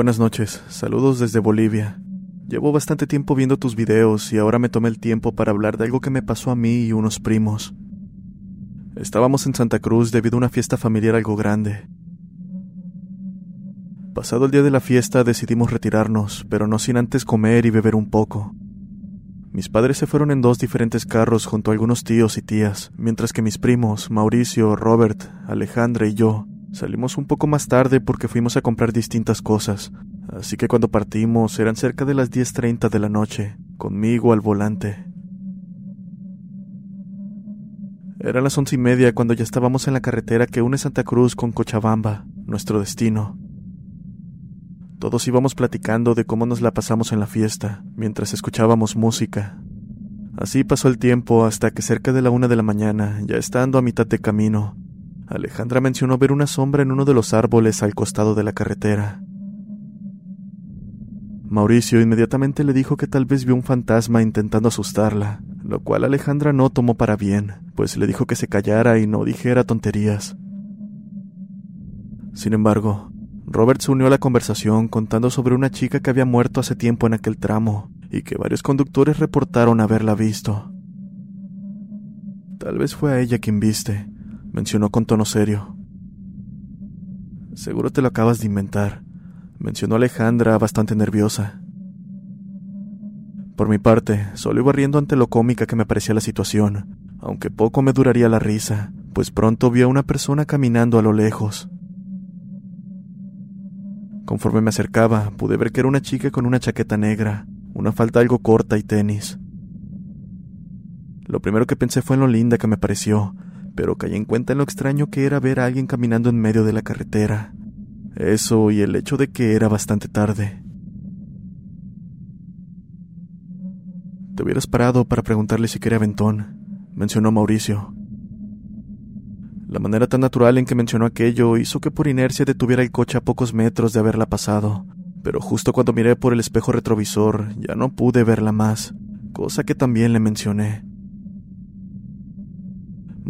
Buenas noches, saludos desde Bolivia. Llevo bastante tiempo viendo tus videos y ahora me tomé el tiempo para hablar de algo que me pasó a mí y unos primos. Estábamos en Santa Cruz debido a una fiesta familiar algo grande. Pasado el día de la fiesta decidimos retirarnos, pero no sin antes comer y beber un poco. Mis padres se fueron en dos diferentes carros junto a algunos tíos y tías, mientras que mis primos, Mauricio, Robert, Alejandra y yo, Salimos un poco más tarde porque fuimos a comprar distintas cosas, así que cuando partimos eran cerca de las 10.30 de la noche, conmigo al volante. Eran las once y media cuando ya estábamos en la carretera que une Santa Cruz con Cochabamba, nuestro destino. Todos íbamos platicando de cómo nos la pasamos en la fiesta, mientras escuchábamos música. Así pasó el tiempo hasta que cerca de la una de la mañana, ya estando a mitad de camino, Alejandra mencionó ver una sombra en uno de los árboles al costado de la carretera. Mauricio inmediatamente le dijo que tal vez vio un fantasma intentando asustarla, lo cual Alejandra no tomó para bien, pues le dijo que se callara y no dijera tonterías. Sin embargo, Robert se unió a la conversación contando sobre una chica que había muerto hace tiempo en aquel tramo y que varios conductores reportaron haberla visto. Tal vez fue a ella quien viste, mencionó con tono serio. Seguro te lo acabas de inventar, mencionó Alejandra bastante nerviosa. Por mi parte, solo iba riendo ante lo cómica que me parecía la situación, aunque poco me duraría la risa, pues pronto vi a una persona caminando a lo lejos. Conforme me acercaba, pude ver que era una chica con una chaqueta negra, una falda algo corta y tenis. Lo primero que pensé fue en lo linda que me pareció, pero caí en cuenta en lo extraño que era ver a alguien caminando en medio de la carretera. Eso y el hecho de que era bastante tarde. Te hubieras parado para preguntarle si quería aventón, mencionó Mauricio. La manera tan natural en que mencionó aquello hizo que por inercia detuviera el coche a pocos metros de haberla pasado, pero justo cuando miré por el espejo retrovisor ya no pude verla más, cosa que también le mencioné.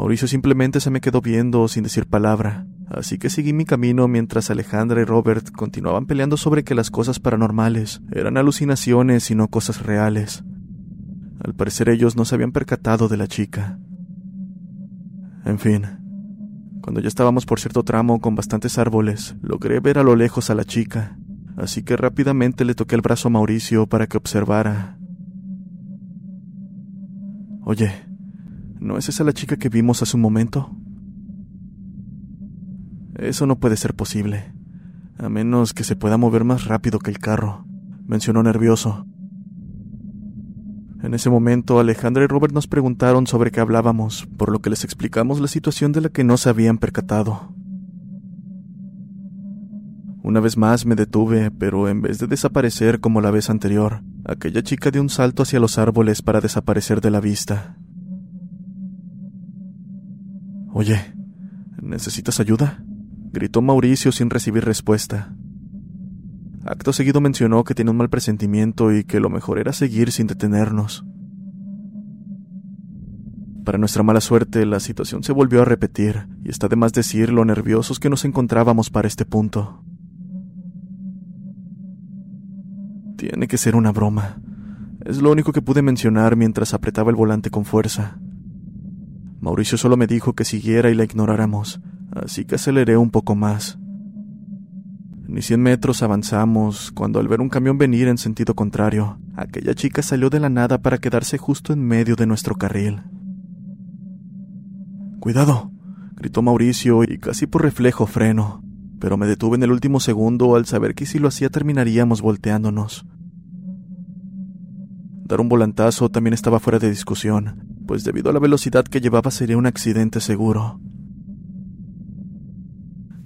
Mauricio simplemente se me quedó viendo sin decir palabra, así que seguí mi camino mientras Alejandra y Robert continuaban peleando sobre que las cosas paranormales eran alucinaciones y no cosas reales. Al parecer ellos no se habían percatado de la chica. En fin, cuando ya estábamos por cierto tramo con bastantes árboles, logré ver a lo lejos a la chica, así que rápidamente le toqué el brazo a Mauricio para que observara. Oye, ¿No es esa la chica que vimos hace un momento? Eso no puede ser posible, a menos que se pueda mover más rápido que el carro, mencionó nervioso. En ese momento Alejandra y Robert nos preguntaron sobre qué hablábamos, por lo que les explicamos la situación de la que no se habían percatado. Una vez más me detuve, pero en vez de desaparecer como la vez anterior, aquella chica dio un salto hacia los árboles para desaparecer de la vista. Oye, ¿necesitas ayuda? gritó Mauricio sin recibir respuesta. Acto seguido mencionó que tenía un mal presentimiento y que lo mejor era seguir sin detenernos. Para nuestra mala suerte, la situación se volvió a repetir, y está de más decir lo nerviosos que nos encontrábamos para este punto. Tiene que ser una broma. Es lo único que pude mencionar mientras apretaba el volante con fuerza. Mauricio solo me dijo que siguiera y la ignoráramos, así que aceleré un poco más. Ni cien metros avanzamos cuando al ver un camión venir en sentido contrario, aquella chica salió de la nada para quedarse justo en medio de nuestro carril. Cuidado, gritó Mauricio y casi por reflejo freno, pero me detuve en el último segundo al saber que si lo hacía terminaríamos volteándonos. Dar un volantazo también estaba fuera de discusión, pues debido a la velocidad que llevaba sería un accidente seguro.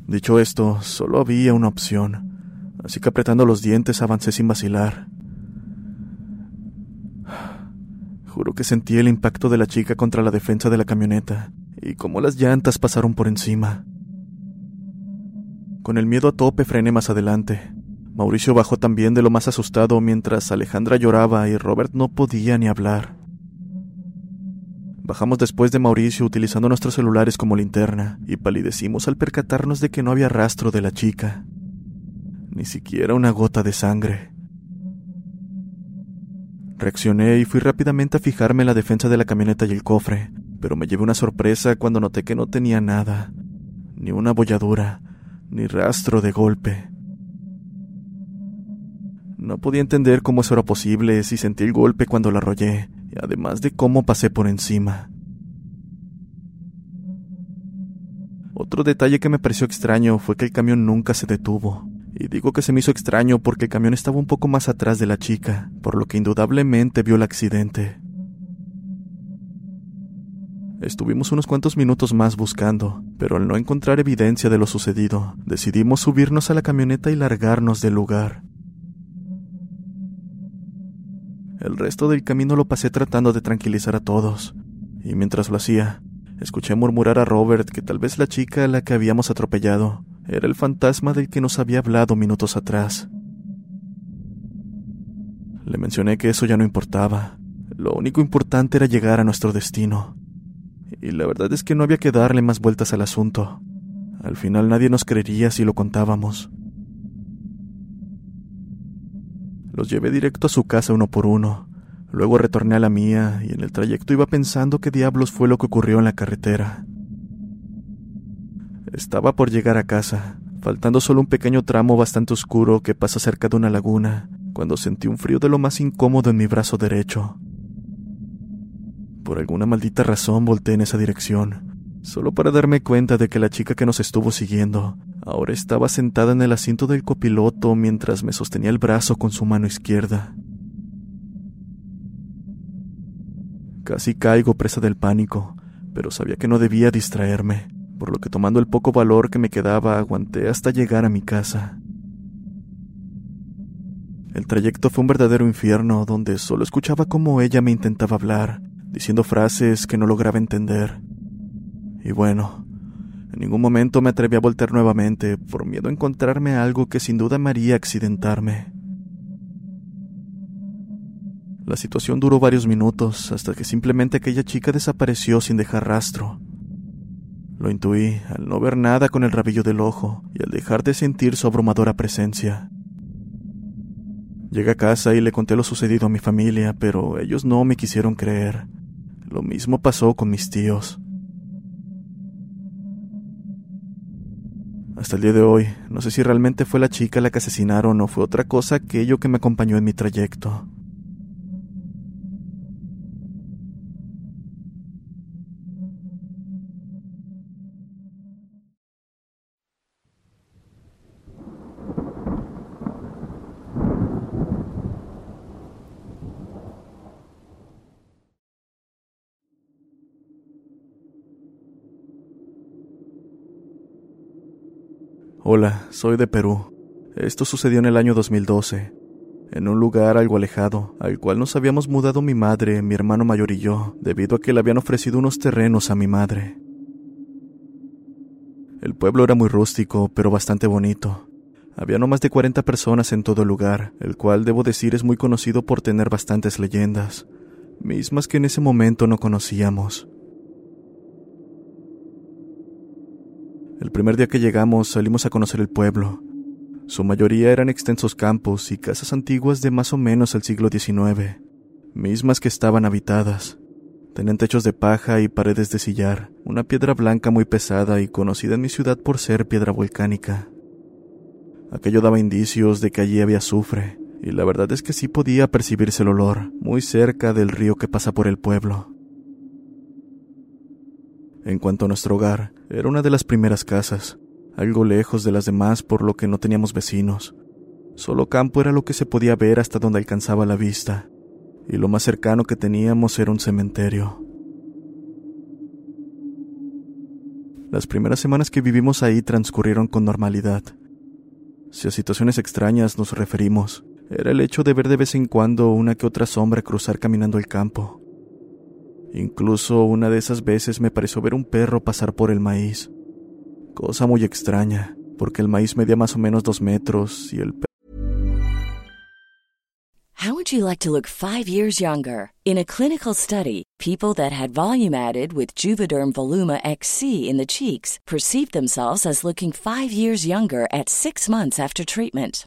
Dicho esto, solo había una opción, así que apretando los dientes avancé sin vacilar. Juro que sentí el impacto de la chica contra la defensa de la camioneta y cómo las llantas pasaron por encima. Con el miedo a tope frené más adelante. Mauricio bajó también de lo más asustado mientras Alejandra lloraba y Robert no podía ni hablar. Bajamos después de Mauricio utilizando nuestros celulares como linterna y palidecimos al percatarnos de que no había rastro de la chica. Ni siquiera una gota de sangre. Reaccioné y fui rápidamente a fijarme en la defensa de la camioneta y el cofre, pero me llevé una sorpresa cuando noté que no tenía nada, ni una bolladura, ni rastro de golpe. No podía entender cómo eso era posible si sentí el golpe cuando la arrollé, además de cómo pasé por encima. Otro detalle que me pareció extraño fue que el camión nunca se detuvo. Y digo que se me hizo extraño porque el camión estaba un poco más atrás de la chica, por lo que indudablemente vio el accidente. Estuvimos unos cuantos minutos más buscando, pero al no encontrar evidencia de lo sucedido, decidimos subirnos a la camioneta y largarnos del lugar. El resto del camino lo pasé tratando de tranquilizar a todos, y mientras lo hacía, escuché murmurar a Robert que tal vez la chica a la que habíamos atropellado era el fantasma del que nos había hablado minutos atrás. Le mencioné que eso ya no importaba. Lo único importante era llegar a nuestro destino. Y la verdad es que no había que darle más vueltas al asunto. Al final nadie nos creería si lo contábamos. Los llevé directo a su casa uno por uno. Luego retorné a la mía y en el trayecto iba pensando qué diablos fue lo que ocurrió en la carretera. Estaba por llegar a casa, faltando solo un pequeño tramo bastante oscuro que pasa cerca de una laguna, cuando sentí un frío de lo más incómodo en mi brazo derecho. Por alguna maldita razón volteé en esa dirección, solo para darme cuenta de que la chica que nos estuvo siguiendo Ahora estaba sentada en el asiento del copiloto mientras me sostenía el brazo con su mano izquierda. Casi caigo presa del pánico, pero sabía que no debía distraerme, por lo que tomando el poco valor que me quedaba aguanté hasta llegar a mi casa. El trayecto fue un verdadero infierno donde solo escuchaba cómo ella me intentaba hablar, diciendo frases que no lograba entender. Y bueno, en ningún momento me atreví a voltear nuevamente, por miedo a encontrarme algo que sin duda me haría accidentarme. La situación duró varios minutos, hasta que simplemente aquella chica desapareció sin dejar rastro. Lo intuí al no ver nada con el rabillo del ojo y al dejar de sentir su abrumadora presencia. Llegué a casa y le conté lo sucedido a mi familia, pero ellos no me quisieron creer. Lo mismo pasó con mis tíos. Hasta el día de hoy, no sé si realmente fue la chica la que asesinaron o fue otra cosa aquello que me acompañó en mi trayecto. Hola, soy de Perú. Esto sucedió en el año 2012, en un lugar algo alejado, al cual nos habíamos mudado mi madre, mi hermano mayor y yo, debido a que le habían ofrecido unos terrenos a mi madre. El pueblo era muy rústico, pero bastante bonito. Había no más de 40 personas en todo el lugar, el cual debo decir es muy conocido por tener bastantes leyendas, mismas que en ese momento no conocíamos. El primer día que llegamos salimos a conocer el pueblo. Su mayoría eran extensos campos y casas antiguas de más o menos el siglo XIX, mismas que estaban habitadas. Tenían techos de paja y paredes de sillar, una piedra blanca muy pesada y conocida en mi ciudad por ser piedra volcánica. Aquello daba indicios de que allí había azufre, y la verdad es que sí podía percibirse el olor, muy cerca del río que pasa por el pueblo. En cuanto a nuestro hogar, era una de las primeras casas, algo lejos de las demás por lo que no teníamos vecinos. Solo campo era lo que se podía ver hasta donde alcanzaba la vista, y lo más cercano que teníamos era un cementerio. Las primeras semanas que vivimos ahí transcurrieron con normalidad. Si a situaciones extrañas nos referimos, era el hecho de ver de vez en cuando una que otra sombra cruzar caminando el campo. Incluso una de esas veces me pareció ver un perro pasar por el maíz. Cosa muy extraña, porque el maíz medía más o menos dos metros y el perro How would you like to look five years younger? In a clinical study, people that had volume added with Juvederm Voluma XC in the cheeks perceived themselves as looking five years younger at six months after treatment.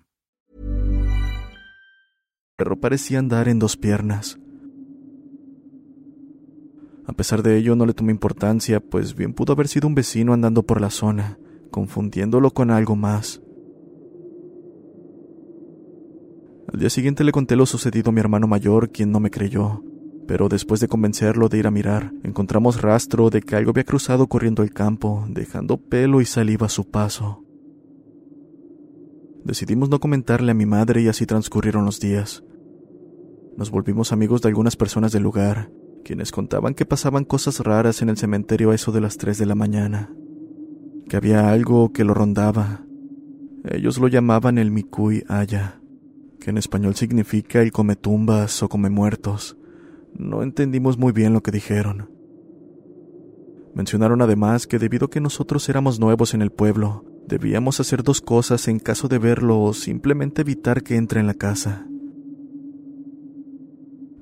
Perro parecía andar en dos piernas. A pesar de ello no le tomé importancia, pues bien pudo haber sido un vecino andando por la zona, confundiéndolo con algo más. Al día siguiente le conté lo sucedido a mi hermano mayor, quien no me creyó, pero después de convencerlo de ir a mirar, encontramos rastro de que algo había cruzado corriendo el campo, dejando pelo y saliva a su paso. Decidimos no comentarle a mi madre y así transcurrieron los días. Nos volvimos amigos de algunas personas del lugar, quienes contaban que pasaban cosas raras en el cementerio a eso de las 3 de la mañana, que había algo que lo rondaba. Ellos lo llamaban el Mikui Aya, que en español significa el come tumbas o come muertos. No entendimos muy bien lo que dijeron. Mencionaron además que debido a que nosotros éramos nuevos en el pueblo, debíamos hacer dos cosas en caso de verlo o simplemente evitar que entre en la casa.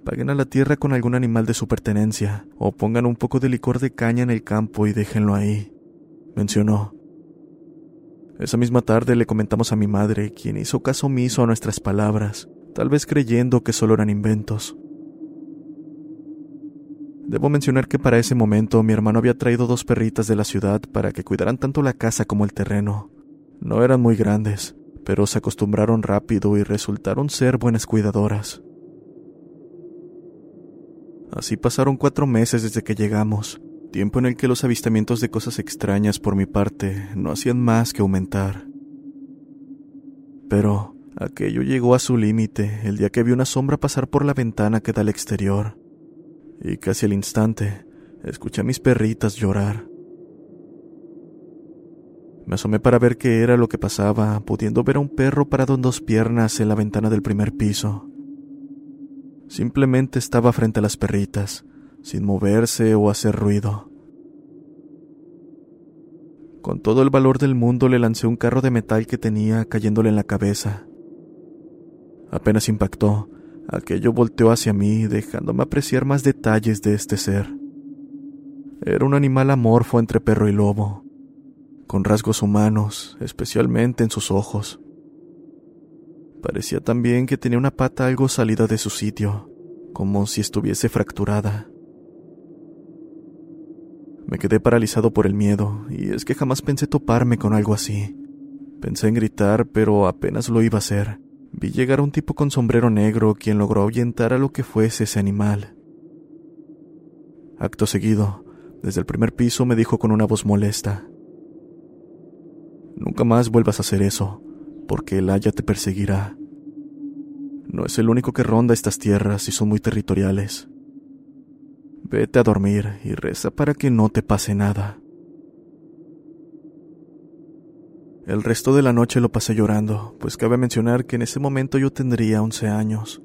Paguen a la tierra con algún animal de su pertenencia, o pongan un poco de licor de caña en el campo y déjenlo ahí, mencionó. Esa misma tarde le comentamos a mi madre, quien hizo caso omiso a nuestras palabras, tal vez creyendo que solo eran inventos. Debo mencionar que para ese momento mi hermano había traído dos perritas de la ciudad para que cuidaran tanto la casa como el terreno. No eran muy grandes, pero se acostumbraron rápido y resultaron ser buenas cuidadoras. Así pasaron cuatro meses desde que llegamos, tiempo en el que los avistamientos de cosas extrañas por mi parte no hacían más que aumentar. Pero aquello llegó a su límite el día que vi una sombra pasar por la ventana que da al exterior, y casi al instante escuché a mis perritas llorar. Me asomé para ver qué era lo que pasaba, pudiendo ver a un perro parado en dos piernas en la ventana del primer piso. Simplemente estaba frente a las perritas, sin moverse o hacer ruido. Con todo el valor del mundo le lancé un carro de metal que tenía cayéndole en la cabeza. Apenas impactó, Aquello volteó hacia mí, dejándome apreciar más detalles de este ser. Era un animal amorfo entre perro y lobo, con rasgos humanos, especialmente en sus ojos. Parecía también que tenía una pata algo salida de su sitio, como si estuviese fracturada. Me quedé paralizado por el miedo, y es que jamás pensé toparme con algo así. Pensé en gritar, pero apenas lo iba a hacer. Vi llegar a un tipo con sombrero negro quien logró ahuyentar a lo que fuese ese animal. Acto seguido, desde el primer piso me dijo con una voz molesta. Nunca más vuelvas a hacer eso, porque el haya te perseguirá. No es el único que ronda estas tierras y son muy territoriales. Vete a dormir y reza para que no te pase nada. El resto de la noche lo pasé llorando, pues cabe mencionar que en ese momento yo tendría 11 años.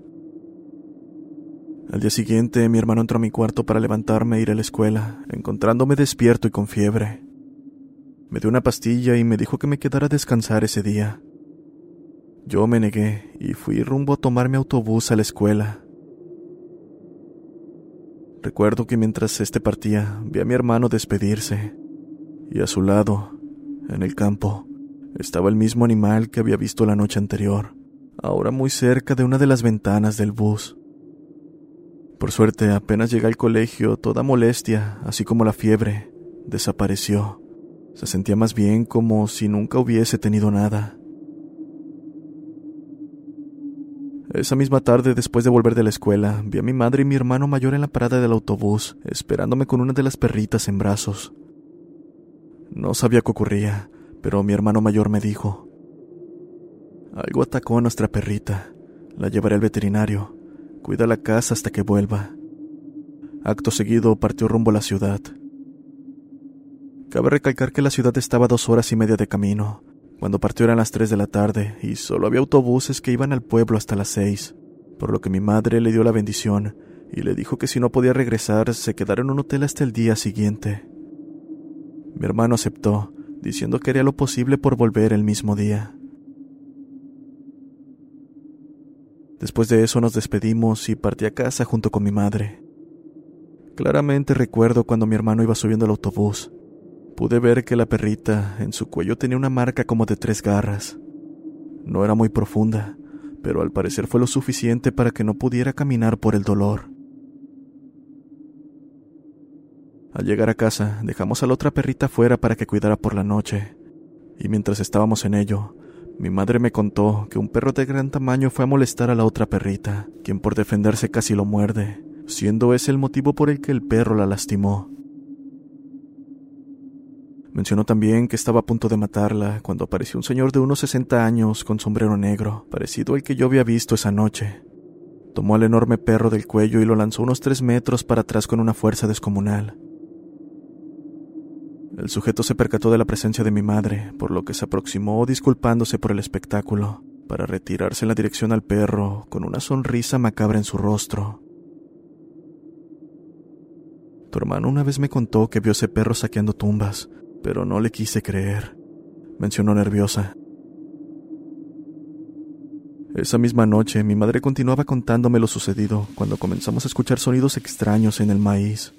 Al día siguiente, mi hermano entró a mi cuarto para levantarme e ir a la escuela, encontrándome despierto y con fiebre. Me dio una pastilla y me dijo que me quedara a descansar ese día. Yo me negué y fui rumbo a tomar mi autobús a la escuela. Recuerdo que mientras este partía, vi a mi hermano despedirse, y a su lado, en el campo, estaba el mismo animal que había visto la noche anterior, ahora muy cerca de una de las ventanas del bus. Por suerte, apenas llegué al colegio, toda molestia, así como la fiebre, desapareció. Se sentía más bien como si nunca hubiese tenido nada. Esa misma tarde, después de volver de la escuela, vi a mi madre y mi hermano mayor en la parada del autobús, esperándome con una de las perritas en brazos. No sabía qué ocurría, pero mi hermano mayor me dijo, algo atacó a nuestra perrita, la llevaré al veterinario, cuida la casa hasta que vuelva. Acto seguido partió rumbo a la ciudad. Cabe recalcar que la ciudad estaba dos horas y media de camino. Cuando partió eran las tres de la tarde y solo había autobuses que iban al pueblo hasta las seis, por lo que mi madre le dio la bendición y le dijo que si no podía regresar se quedara en un hotel hasta el día siguiente. Mi hermano aceptó diciendo que haría lo posible por volver el mismo día. Después de eso nos despedimos y partí a casa junto con mi madre. Claramente recuerdo cuando mi hermano iba subiendo al autobús. Pude ver que la perrita en su cuello tenía una marca como de tres garras. No era muy profunda, pero al parecer fue lo suficiente para que no pudiera caminar por el dolor. Al llegar a casa, dejamos a la otra perrita fuera para que cuidara por la noche. Y mientras estábamos en ello, mi madre me contó que un perro de gran tamaño fue a molestar a la otra perrita, quien por defenderse casi lo muerde, siendo ese el motivo por el que el perro la lastimó. Mencionó también que estaba a punto de matarla cuando apareció un señor de unos 60 años con sombrero negro, parecido al que yo había visto esa noche. Tomó al enorme perro del cuello y lo lanzó unos tres metros para atrás con una fuerza descomunal. El sujeto se percató de la presencia de mi madre, por lo que se aproximó disculpándose por el espectáculo, para retirarse en la dirección al perro con una sonrisa macabra en su rostro. Tu hermano una vez me contó que vio ese perro saqueando tumbas, pero no le quise creer, mencionó nerviosa. Esa misma noche mi madre continuaba contándome lo sucedido cuando comenzamos a escuchar sonidos extraños en el maíz.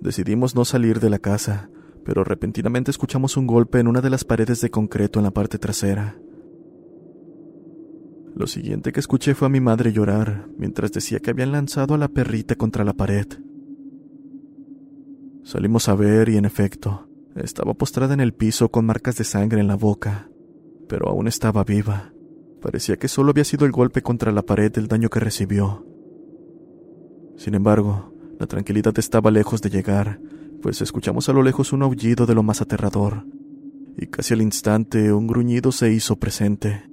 Decidimos no salir de la casa, pero repentinamente escuchamos un golpe en una de las paredes de concreto en la parte trasera. Lo siguiente que escuché fue a mi madre llorar mientras decía que habían lanzado a la perrita contra la pared. Salimos a ver y en efecto, estaba postrada en el piso con marcas de sangre en la boca, pero aún estaba viva. Parecía que solo había sido el golpe contra la pared el daño que recibió. Sin embargo, la tranquilidad estaba lejos de llegar, pues escuchamos a lo lejos un aullido de lo más aterrador, y casi al instante un gruñido se hizo presente.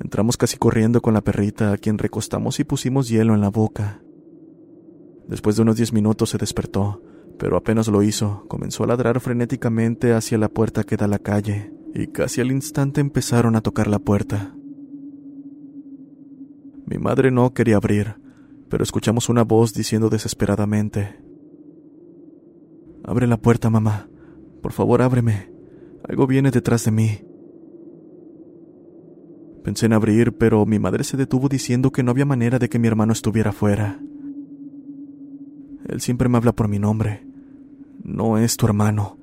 Entramos casi corriendo con la perrita, a quien recostamos y pusimos hielo en la boca. Después de unos diez minutos se despertó, pero apenas lo hizo, comenzó a ladrar frenéticamente hacia la puerta que da a la calle, y casi al instante empezaron a tocar la puerta. Mi madre no quería abrir, pero escuchamos una voz diciendo desesperadamente, Abre la puerta, mamá. Por favor, ábreme. Algo viene detrás de mí. Pensé en abrir, pero mi madre se detuvo diciendo que no había manera de que mi hermano estuviera fuera. Él siempre me habla por mi nombre. No es tu hermano.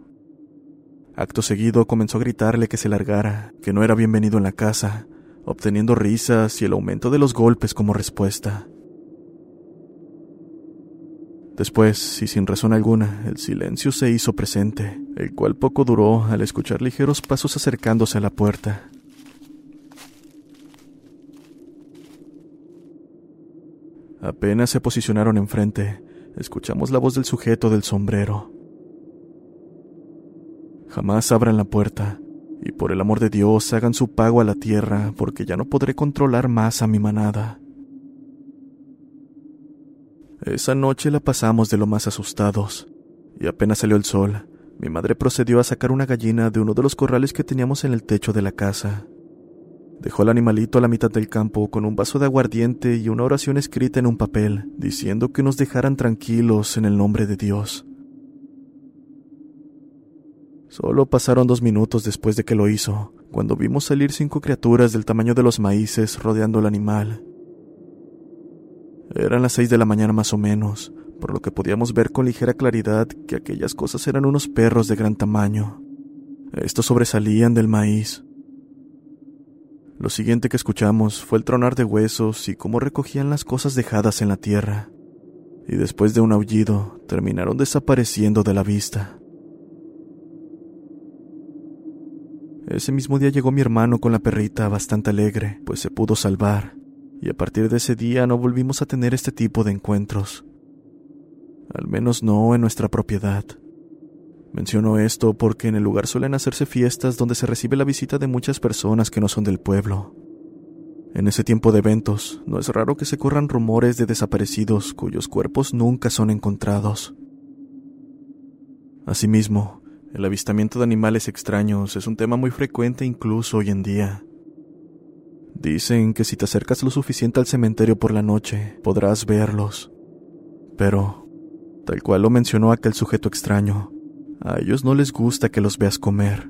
Acto seguido comenzó a gritarle que se largara, que no era bienvenido en la casa, obteniendo risas y el aumento de los golpes como respuesta. Después, y sin razón alguna, el silencio se hizo presente, el cual poco duró al escuchar ligeros pasos acercándose a la puerta. Apenas se posicionaron enfrente, escuchamos la voz del sujeto del sombrero. Jamás abran la puerta, y por el amor de Dios hagan su pago a la tierra, porque ya no podré controlar más a mi manada. Esa noche la pasamos de lo más asustados, y apenas salió el sol, mi madre procedió a sacar una gallina de uno de los corrales que teníamos en el techo de la casa. Dejó al animalito a la mitad del campo con un vaso de aguardiente y una oración escrita en un papel, diciendo que nos dejaran tranquilos en el nombre de Dios. Solo pasaron dos minutos después de que lo hizo, cuando vimos salir cinco criaturas del tamaño de los maíces rodeando al animal. Eran las seis de la mañana más o menos, por lo que podíamos ver con ligera claridad que aquellas cosas eran unos perros de gran tamaño. Estos sobresalían del maíz. Lo siguiente que escuchamos fue el tronar de huesos y cómo recogían las cosas dejadas en la tierra, y después de un aullido terminaron desapareciendo de la vista. Ese mismo día llegó mi hermano con la perrita bastante alegre, pues se pudo salvar, y a partir de ese día no volvimos a tener este tipo de encuentros. Al menos no en nuestra propiedad. Menciono esto porque en el lugar suelen hacerse fiestas donde se recibe la visita de muchas personas que no son del pueblo. En ese tiempo de eventos, no es raro que se corran rumores de desaparecidos cuyos cuerpos nunca son encontrados. Asimismo, el avistamiento de animales extraños es un tema muy frecuente incluso hoy en día. Dicen que si te acercas lo suficiente al cementerio por la noche, podrás verlos. Pero, tal cual lo mencionó aquel sujeto extraño, a ellos no les gusta que los veas comer.